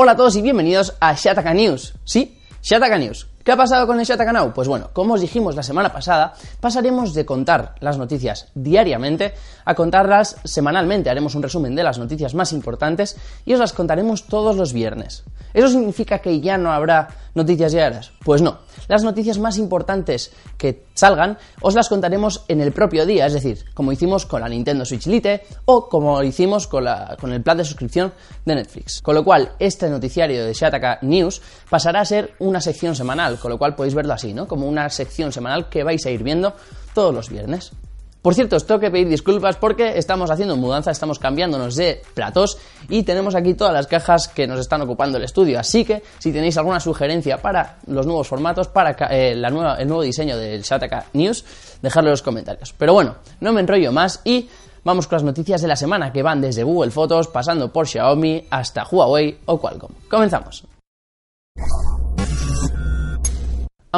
Hola a todos y bienvenidos a Shataka News. Sí, Shataka News. ¿Qué ha pasado con el Shataka Now? Pues bueno, como os dijimos la semana pasada, pasaremos de contar las noticias diariamente a contarlas semanalmente. Haremos un resumen de las noticias más importantes y os las contaremos todos los viernes. ¿Eso significa que ya no habrá noticias diarias? Pues no. Las noticias más importantes que salgan os las contaremos en el propio día, es decir, como hicimos con la Nintendo Switch Lite o como hicimos con, el plan de suscripción de Netflix. Con lo cual, este noticiario de Shataka News pasará a ser una sección semanal, con lo cual podéis verlo así, ¿no? Como una sección semanal que vais a ir viendo todos los viernes. Por cierto, os tengo que pedir disculpas porque estamos haciendo mudanza, estamos cambiándonos de platos y tenemos aquí todas las cajas que nos están ocupando el estudio. Así que si tenéis alguna sugerencia para los nuevos formatos, para eh, la nueva, el nuevo diseño del Shataka News, dejadlo en los comentarios. Pero bueno, no me enrollo más y vamos con las noticias de la semana que van desde Google Fotos, pasando por Xiaomi hasta Huawei o Qualcomm. Comenzamos.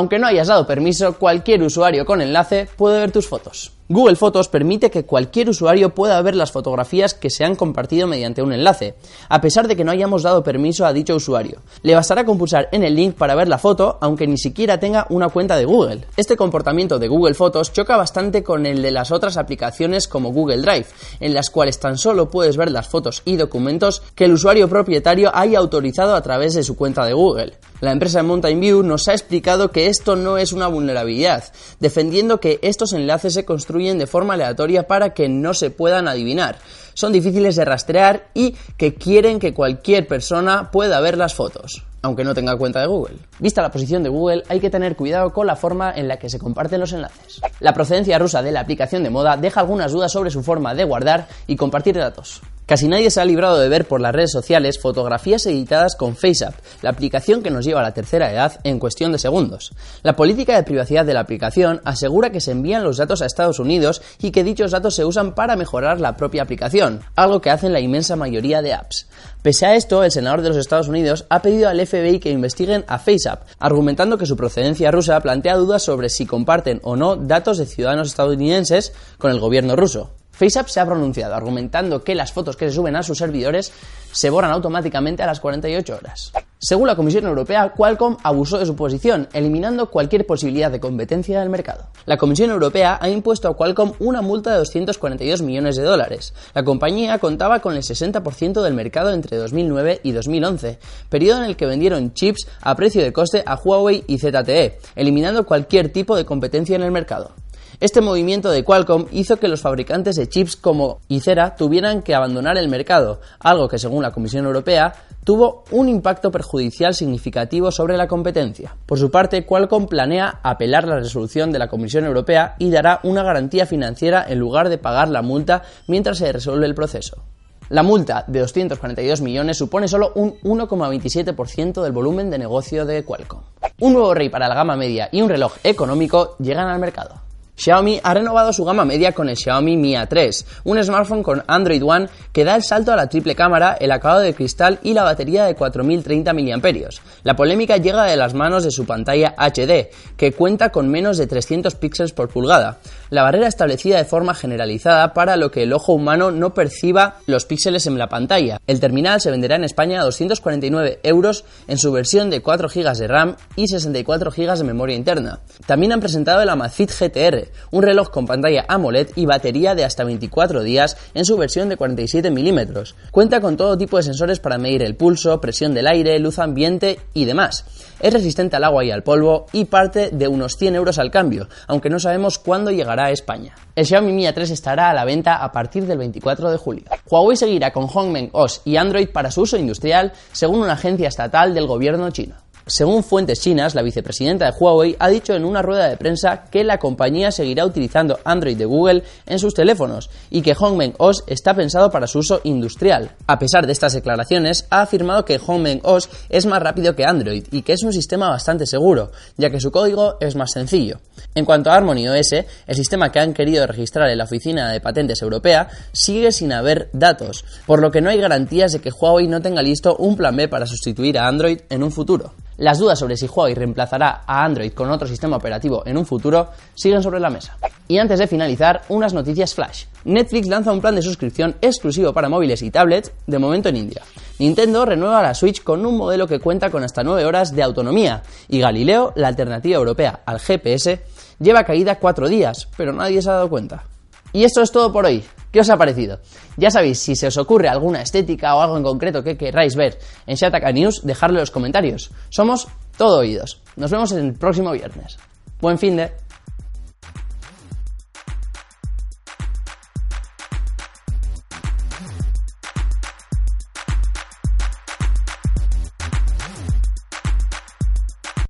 Aunque no hayas dado permiso, cualquier usuario con enlace puede ver tus fotos. Google Fotos permite que cualquier usuario pueda ver las fotografías que se han compartido mediante un enlace, a pesar de que no hayamos dado permiso a dicho usuario. Le bastará con pulsar en el link para ver la foto, aunque ni siquiera tenga una cuenta de Google. Este comportamiento de Google Fotos choca bastante con el de las otras aplicaciones como Google Drive, en las cuales tan solo puedes ver las fotos y documentos que el usuario propietario haya autorizado a través de su cuenta de Google. La empresa Mountain View nos ha explicado que esto no es una vulnerabilidad, defendiendo que estos enlaces se construyen de forma aleatoria para que no se puedan adivinar. Son difíciles de rastrear y que quieren que cualquier persona pueda ver las fotos aunque no tenga cuenta de Google. Vista la posición de Google, hay que tener cuidado con la forma en la que se comparten los enlaces. La procedencia rusa de la aplicación de moda deja algunas dudas sobre su forma de guardar y compartir datos. Casi nadie se ha librado de ver por las redes sociales fotografías editadas con FaceApp, la aplicación que nos lleva a la tercera edad en cuestión de segundos. La política de privacidad de la aplicación asegura que se envían los datos a Estados Unidos y que dichos datos se usan para mejorar la propia aplicación, algo que hacen la inmensa mayoría de apps. Pese a esto, el senador de los Estados Unidos ha pedido al FBI que investiguen a FaceApp, argumentando que su procedencia rusa plantea dudas sobre si comparten o no datos de ciudadanos estadounidenses con el gobierno ruso. FaceApp se ha pronunciado argumentando que las fotos que se suben a sus servidores se borran automáticamente a las 48 horas. Según la Comisión Europea, Qualcomm abusó de su posición, eliminando cualquier posibilidad de competencia del mercado. La Comisión Europea ha impuesto a Qualcomm una multa de 242 millones de dólares. La compañía contaba con el 60% del mercado entre 2009 y 2011, periodo en el que vendieron chips a precio de coste a Huawei y ZTE, eliminando cualquier tipo de competencia en el mercado. Este movimiento de Qualcomm hizo que los fabricantes de chips como Icera tuvieran que abandonar el mercado, algo que según la Comisión Europea tuvo un impacto perjudicial significativo sobre la competencia. Por su parte, Qualcomm planea apelar la resolución de la Comisión Europea y dará una garantía financiera en lugar de pagar la multa mientras se resuelve el proceso. La multa de 242 millones supone solo un 1,27% del volumen de negocio de Qualcomm. Un nuevo rey para la gama media y un reloj económico llegan al mercado. Xiaomi ha renovado su gama media con el Xiaomi Mi A3, un smartphone con Android One que da el salto a la triple cámara, el acabado de cristal y la batería de 4030 mAh. La polémica llega de las manos de su pantalla HD, que cuenta con menos de 300 píxeles por pulgada, la barrera establecida de forma generalizada para lo que el ojo humano no perciba los píxeles en la pantalla. El terminal se venderá en España a 249 euros en su versión de 4 GB de RAM y 64 GB de memoria interna. También han presentado el Amazfit GTR, un reloj con pantalla AMOLED y batería de hasta 24 días en su versión de 47 milímetros. Cuenta con todo tipo de sensores para medir el pulso, presión del aire, luz ambiente y demás. Es resistente al agua y al polvo y parte de unos 100 euros al cambio, aunque no sabemos cuándo llegará a España. El Xiaomi Mi A3 estará a la venta a partir del 24 de julio. Huawei seguirá con Hongmeng OS y Android para su uso industrial, según una agencia estatal del gobierno chino. Según fuentes chinas, la vicepresidenta de Huawei ha dicho en una rueda de prensa que la compañía seguirá utilizando Android de Google en sus teléfonos y que Hongmeng OS está pensado para su uso industrial. A pesar de estas declaraciones, ha afirmado que Hongmeng OS es más rápido que Android y que es un sistema bastante seguro, ya que su código es más sencillo. En cuanto a Harmony OS, el sistema que han querido registrar en la Oficina de Patentes Europea sigue sin haber datos, por lo que no hay garantías de que Huawei no tenga listo un plan B para sustituir a Android en un futuro. Las dudas sobre si Huawei reemplazará a Android con otro sistema operativo en un futuro siguen sobre la mesa. Y antes de finalizar, unas noticias flash. Netflix lanza un plan de suscripción exclusivo para móviles y tablets, de momento en India. Nintendo renueva la Switch con un modelo que cuenta con hasta 9 horas de autonomía. Y Galileo, la alternativa europea al GPS, lleva caída 4 días, pero nadie se ha dado cuenta. Y esto es todo por hoy. ¿Qué os ha parecido? Ya sabéis, si se os ocurre alguna estética o algo en concreto que queráis ver en Shataka News, dejadlo en los comentarios. Somos todo oídos. Nos vemos el próximo viernes. Buen fin de...